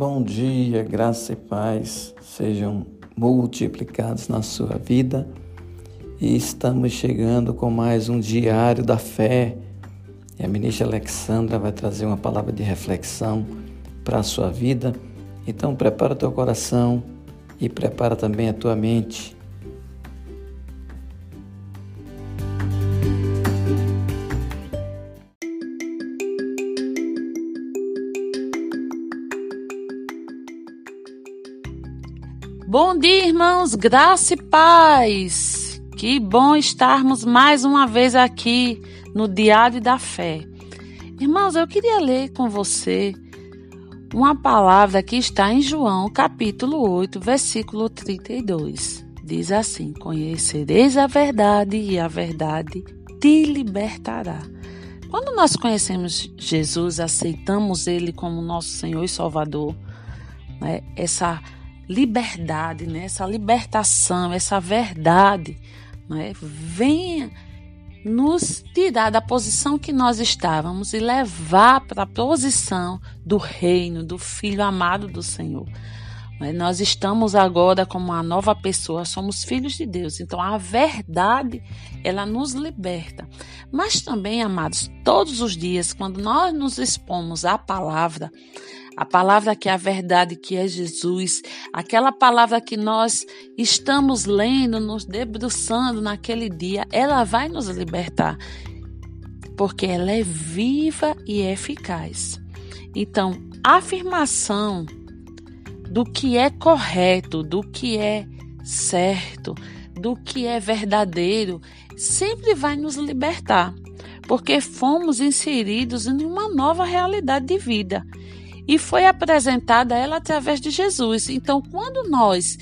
Bom dia, graça e paz sejam multiplicados na sua vida. E estamos chegando com mais um diário da fé. E a ministra Alexandra vai trazer uma palavra de reflexão para a sua vida. Então prepara o teu coração e prepara também a tua mente Bom dia, irmãos, graça e paz. Que bom estarmos mais uma vez aqui no Diário da Fé. Irmãos, eu queria ler com você uma palavra que está em João, capítulo 8, versículo 32. Diz assim: Conhecereis a verdade e a verdade te libertará. Quando nós conhecemos Jesus, aceitamos Ele como nosso Senhor e Salvador, né, essa liberdade, né? essa libertação, essa verdade, né? venha nos tirar da posição que nós estávamos e levar para a posição do reino, do Filho amado do Senhor. Né? Nós estamos agora como uma nova pessoa, somos filhos de Deus. Então a verdade, ela nos liberta. Mas também, amados, todos os dias, quando nós nos expomos à palavra, a palavra que é a verdade, que é Jesus, aquela palavra que nós estamos lendo, nos debruçando naquele dia, ela vai nos libertar, porque ela é viva e eficaz. Então, a afirmação do que é correto, do que é certo, do que é verdadeiro, sempre vai nos libertar, porque fomos inseridos em uma nova realidade de vida e foi apresentada a ela através de Jesus. Então, quando nós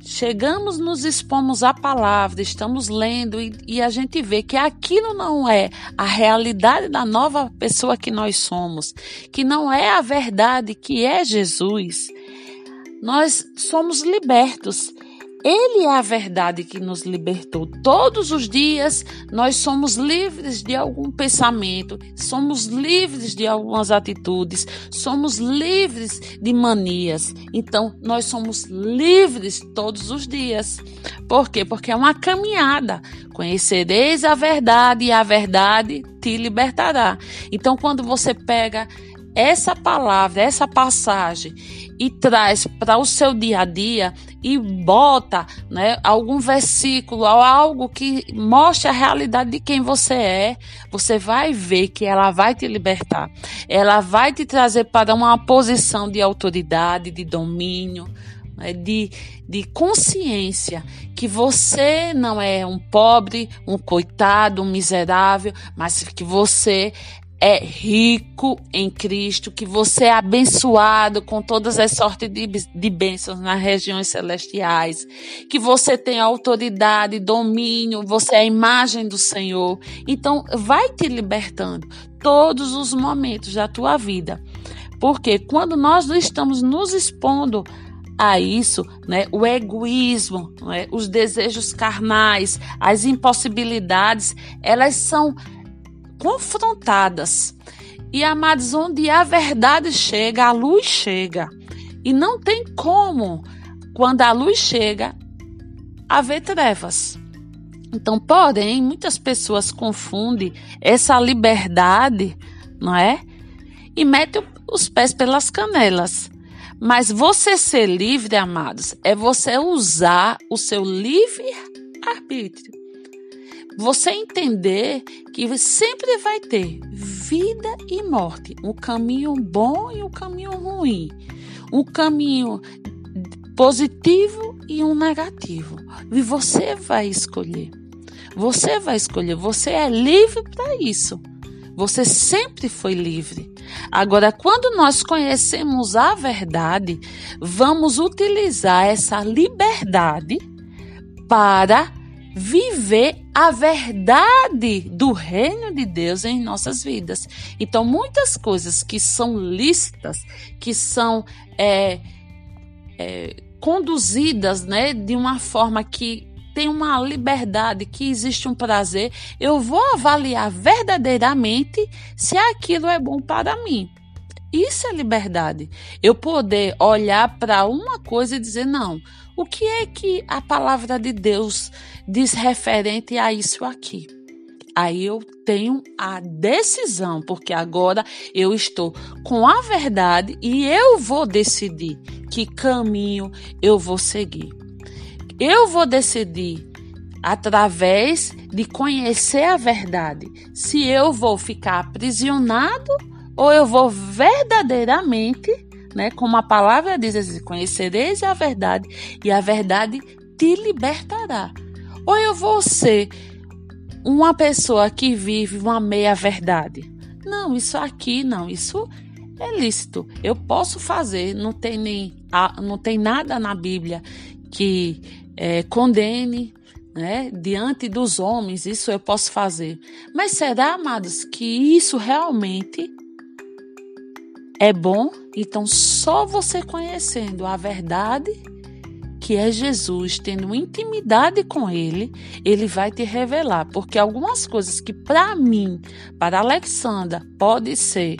chegamos, nos expomos à palavra, estamos lendo e, e, a gente vê que aquilo não é a realidade da nova pessoa que nós somos, que não é a verdade que é Jesus, nós somos libertos ele é a verdade que nos libertou. Todos os dias nós somos livres de algum pensamento, somos livres de algumas atitudes, somos livres de manias. Então, nós somos livres todos os dias. Por quê? Porque é uma caminhada. Conhecereis a verdade e a verdade te libertará. Então, quando você pega essa palavra, essa passagem e traz para o seu dia a dia e bota né, algum versículo algo que mostre a realidade de quem você é, você vai ver que ela vai te libertar. Ela vai te trazer para uma posição de autoridade, de domínio, né, de, de consciência que você não é um pobre, um coitado, um miserável, mas que você é rico em Cristo, que você é abençoado com todas as sortes de, de bênçãos nas regiões celestiais, que você tem autoridade, domínio, você é a imagem do Senhor. Então, vai te libertando todos os momentos da tua vida. Porque quando nós estamos nos expondo a isso, né, o egoísmo, né, os desejos carnais, as impossibilidades, elas são confrontadas. E amados, onde a verdade chega, a luz chega. E não tem como, quando a luz chega, haver trevas. Então, porém, muitas pessoas confundem essa liberdade, não é? E metem os pés pelas canelas. Mas você ser livre, amados, é você usar o seu livre arbítrio você entender que sempre vai ter vida e morte, um caminho bom e um caminho ruim, um caminho positivo e um negativo. E você vai escolher. Você vai escolher. Você é livre para isso. Você sempre foi livre. Agora, quando nós conhecemos a verdade, vamos utilizar essa liberdade para viver a verdade do reino de Deus em nossas vidas. Então, muitas coisas que são lícitas, que são é, é, conduzidas né, de uma forma que tem uma liberdade, que existe um prazer, eu vou avaliar verdadeiramente se aquilo é bom para mim. Isso é liberdade. Eu poder olhar para uma coisa e dizer, não, o que é que a palavra de Deus diz referente a isso aqui? Aí eu tenho a decisão, porque agora eu estou com a verdade e eu vou decidir que caminho eu vou seguir. Eu vou decidir através de conhecer a verdade se eu vou ficar aprisionado ou eu vou verdadeiramente, né, como a palavra diz, assim, conhecereis a verdade e a verdade te libertará. Ou eu vou ser uma pessoa que vive uma meia verdade. Não, isso aqui não, isso é lícito. Eu posso fazer, não tem nem não tem nada na Bíblia que é, condene né, diante dos homens, isso eu posso fazer. Mas será, amados, que isso realmente é bom? Então, só você conhecendo a verdade, que é Jesus, tendo intimidade com Ele, Ele vai te revelar. Porque algumas coisas que para mim, para Alexandra, pode ser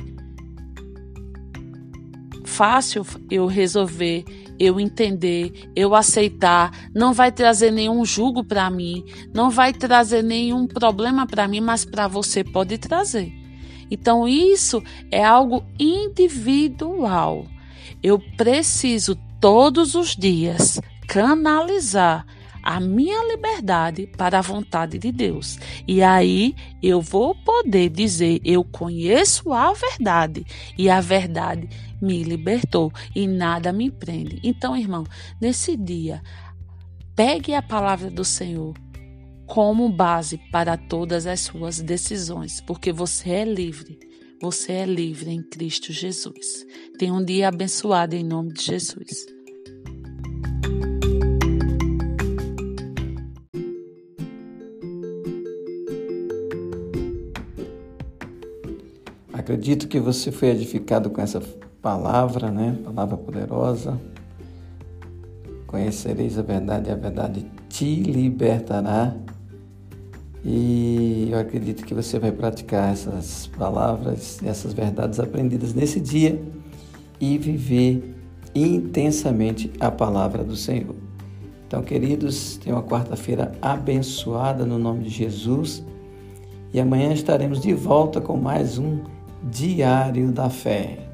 fácil eu resolver, eu entender, eu aceitar, não vai trazer nenhum julgo para mim, não vai trazer nenhum problema para mim, mas para você pode trazer. Então isso é algo individual. Eu preciso todos os dias canalizar a minha liberdade para a vontade de Deus. E aí eu vou poder dizer: eu conheço a verdade e a verdade me libertou e nada me prende. Então, irmão, nesse dia, pegue a palavra do Senhor como base para todas as suas decisões, porque você é livre. Você é livre em Cristo Jesus. Tenha um dia abençoado em nome de Jesus. Acredito que você foi edificado com essa palavra, né? Palavra poderosa. Conhecereis a verdade e a verdade te libertará. E eu acredito que você vai praticar essas palavras, essas verdades aprendidas nesse dia e viver intensamente a palavra do Senhor. Então, queridos, tenha uma quarta-feira abençoada no nome de Jesus. E amanhã estaremos de volta com mais um Diário da Fé.